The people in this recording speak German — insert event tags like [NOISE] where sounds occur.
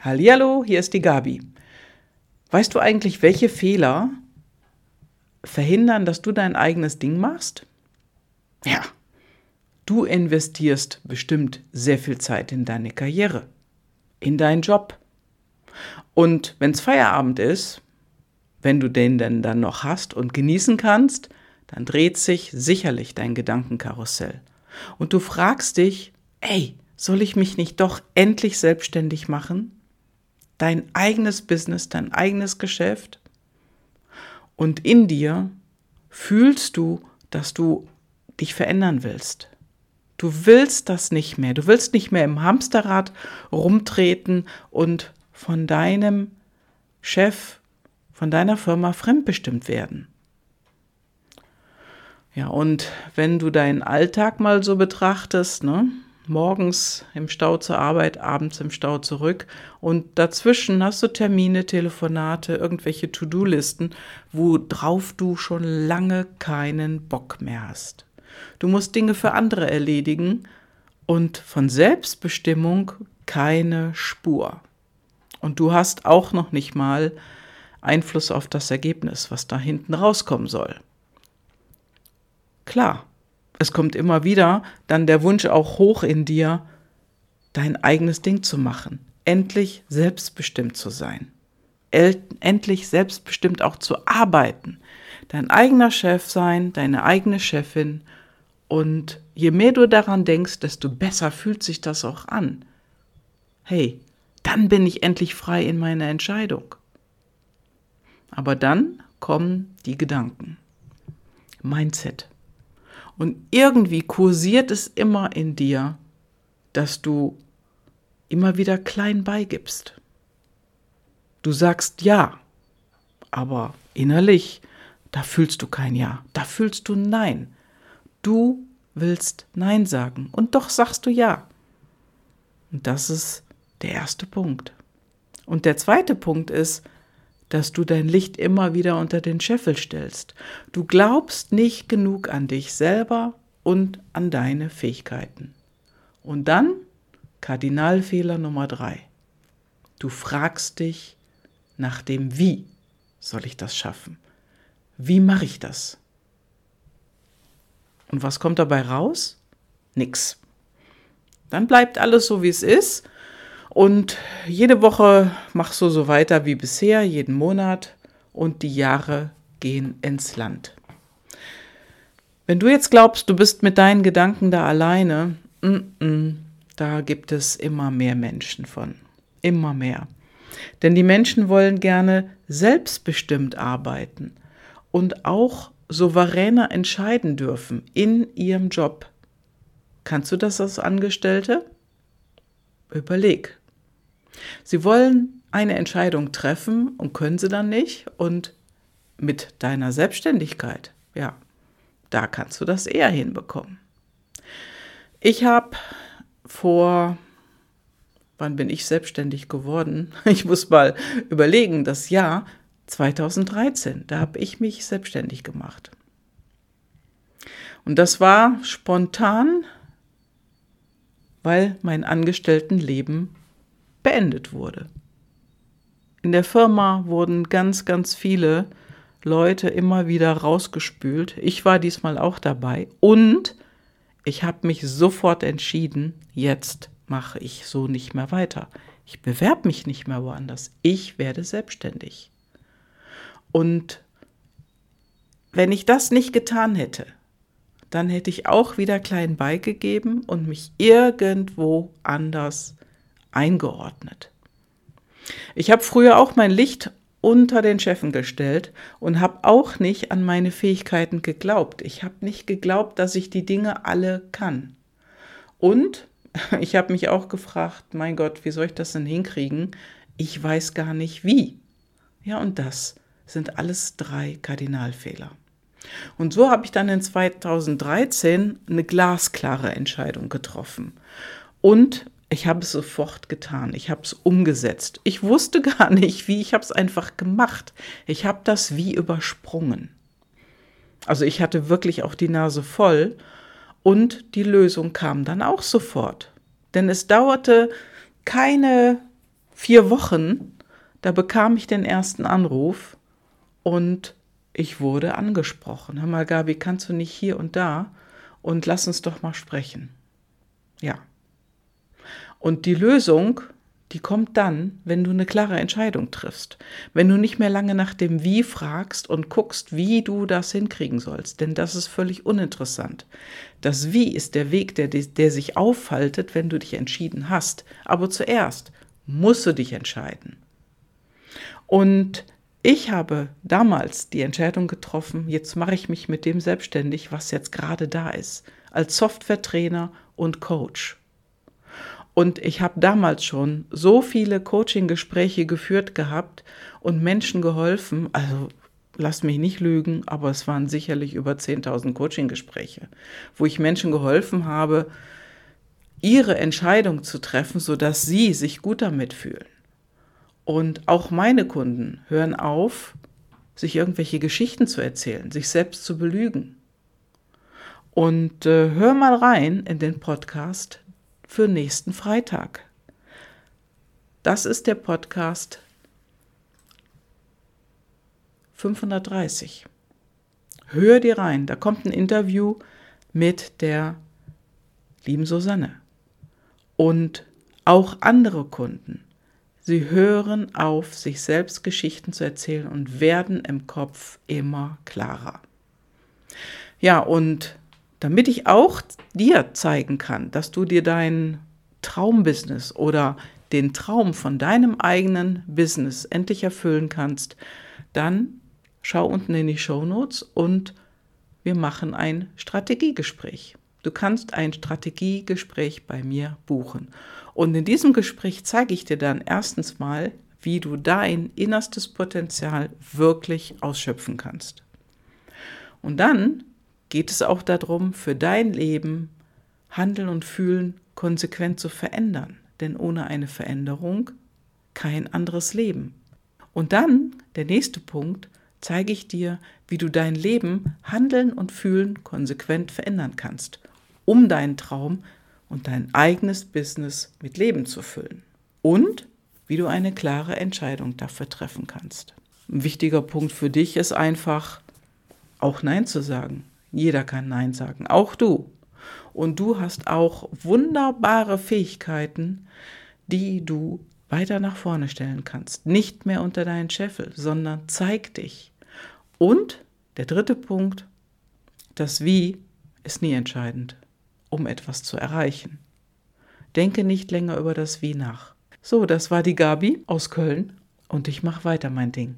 Hallihallo, hier ist die Gabi. Weißt du eigentlich, welche Fehler verhindern, dass du dein eigenes Ding machst? Ja, du investierst bestimmt sehr viel Zeit in deine Karriere, in deinen Job. Und wenn es Feierabend ist, wenn du den denn dann noch hast und genießen kannst, dann dreht sich sicherlich dein Gedankenkarussell. Und du fragst dich, ey, soll ich mich nicht doch endlich selbstständig machen? Dein eigenes Business, dein eigenes Geschäft. Und in dir fühlst du, dass du dich verändern willst. Du willst das nicht mehr. Du willst nicht mehr im Hamsterrad rumtreten und von deinem Chef, von deiner Firma fremdbestimmt werden. Ja, und wenn du deinen Alltag mal so betrachtest, ne, morgens im Stau zur Arbeit, abends im Stau zurück. Und dazwischen hast du Termine, Telefonate, irgendwelche To-Do-Listen, worauf du schon lange keinen Bock mehr hast. Du musst Dinge für andere erledigen und von Selbstbestimmung keine Spur. Und du hast auch noch nicht mal Einfluss auf das Ergebnis, was da hinten rauskommen soll. Klar, es kommt immer wieder dann der Wunsch auch hoch in dir, dein eigenes Ding zu machen, endlich selbstbestimmt zu sein, endlich selbstbestimmt auch zu arbeiten, dein eigener Chef sein, deine eigene Chefin und je mehr du daran denkst, desto besser fühlt sich das auch an. Hey, dann bin ich endlich frei in meiner Entscheidung. Aber dann kommen die Gedanken. Mindset. Und irgendwie kursiert es immer in dir, dass du immer wieder klein beigibst. Du sagst ja, aber innerlich, da fühlst du kein Ja, da fühlst du Nein. Du willst Nein sagen und doch sagst du Ja. Und das ist der erste Punkt. Und der zweite Punkt ist, dass du dein Licht immer wieder unter den Scheffel stellst. Du glaubst nicht genug an dich selber und an deine Fähigkeiten. Und dann Kardinalfehler Nummer drei. Du fragst dich nach dem Wie soll ich das schaffen? Wie mache ich das? Und was kommt dabei raus? Nix. Dann bleibt alles so, wie es ist und jede Woche machst du so weiter wie bisher, jeden Monat und die Jahre gehen ins Land. Wenn du jetzt glaubst, du bist mit deinen Gedanken da alleine, mm -mm, da gibt es immer mehr Menschen von. Immer mehr. Denn die Menschen wollen gerne selbstbestimmt arbeiten und auch souveräner entscheiden dürfen in ihrem Job. Kannst du das als Angestellte? Überleg. Sie wollen eine Entscheidung treffen und können sie dann nicht. Und mit deiner Selbstständigkeit, ja, da kannst du das eher hinbekommen. Ich habe vor, wann bin ich selbstständig geworden? [LAUGHS] Ich muss mal überlegen, das Jahr 2013, da habe ich mich selbstständig gemacht. Und das war spontan, weil mein Angestelltenleben beendet wurde. In der Firma wurden ganz, ganz viele Leute immer wieder rausgespült. Ich war diesmal auch dabei und ich habe mich sofort entschieden, jetzt mache ich so nicht mehr weiter. Ich bewerbe mich nicht mehr woanders. Ich werde selbstständig. Und wenn ich das nicht getan hätte, dann hätte ich auch wieder klein beigegeben und mich irgendwo anders eingeordnet. Ich habe früher auch mein Licht unter den Chefen gestellt und habe auch nicht an meine Fähigkeiten geglaubt. Ich habe nicht geglaubt, dass ich die Dinge alle kann. Und [LAUGHS] ich habe mich auch gefragt, mein Gott, wie soll ich das denn hinkriegen? Ich weiß gar nicht wie. Ja, und das sind alles drei Kardinalfehler. Und so habe ich dann in 2013 eine glasklare Entscheidung getroffen. Und ich habe es sofort getan. Ich habe es umgesetzt. Ich wusste gar nicht, wie. Ich habe es einfach gemacht. Ich habe das wie übersprungen. Also ich hatte wirklich auch die Nase voll und die Lösung kam dann auch sofort. Denn es dauerte keine vier Wochen, da bekam ich den ersten Anruf und ich wurde angesprochen. Hör mal, Gabi, kannst du nicht hier und da und lass uns doch mal sprechen. Ja. Und die Lösung die kommt dann, wenn du eine klare Entscheidung triffst. Wenn du nicht mehr lange nach dem Wie fragst und guckst, wie du das hinkriegen sollst. Denn das ist völlig uninteressant. Das Wie ist der Weg, der, der sich aufhaltet, wenn du dich entschieden hast. Aber zuerst musst du dich entscheiden. Und ich habe damals die Entscheidung getroffen, jetzt mache ich mich mit dem selbstständig, was jetzt gerade da ist, als Softwaretrainer und Coach. Und ich habe damals schon so viele Coaching-Gespräche geführt gehabt und Menschen geholfen. Also lasst mich nicht lügen, aber es waren sicherlich über 10.000 Coaching-Gespräche, wo ich Menschen geholfen habe, ihre Entscheidung zu treffen, sodass sie sich gut damit fühlen. Und auch meine Kunden hören auf, sich irgendwelche Geschichten zu erzählen, sich selbst zu belügen. Und äh, hör mal rein in den Podcast für nächsten Freitag. Das ist der Podcast 530. Hör dir rein, da kommt ein Interview mit der lieben Susanne. Und auch andere Kunden. Sie hören auf, sich selbst Geschichten zu erzählen und werden im Kopf immer klarer. Ja, und damit ich auch dir zeigen kann, dass du dir dein Traumbusiness oder den Traum von deinem eigenen Business endlich erfüllen kannst, dann schau unten in die Show Notes und wir machen ein Strategiegespräch. Du kannst ein Strategiegespräch bei mir buchen. Und in diesem Gespräch zeige ich dir dann erstens mal, wie du dein innerstes Potenzial wirklich ausschöpfen kannst. Und dann geht es auch darum, für dein Leben Handeln und Fühlen konsequent zu verändern. Denn ohne eine Veränderung kein anderes Leben. Und dann, der nächste Punkt, zeige ich dir, wie du dein Leben, Handeln und Fühlen konsequent verändern kannst, um deinen Traum und dein eigenes Business mit Leben zu füllen. Und wie du eine klare Entscheidung dafür treffen kannst. Ein wichtiger Punkt für dich ist einfach, auch Nein zu sagen. Jeder kann Nein sagen, auch du. Und du hast auch wunderbare Fähigkeiten, die du weiter nach vorne stellen kannst. Nicht mehr unter deinen Scheffel, sondern zeig dich. Und der dritte Punkt, das Wie ist nie entscheidend, um etwas zu erreichen. Denke nicht länger über das Wie nach. So, das war die Gabi aus Köln und ich mache weiter mein Ding.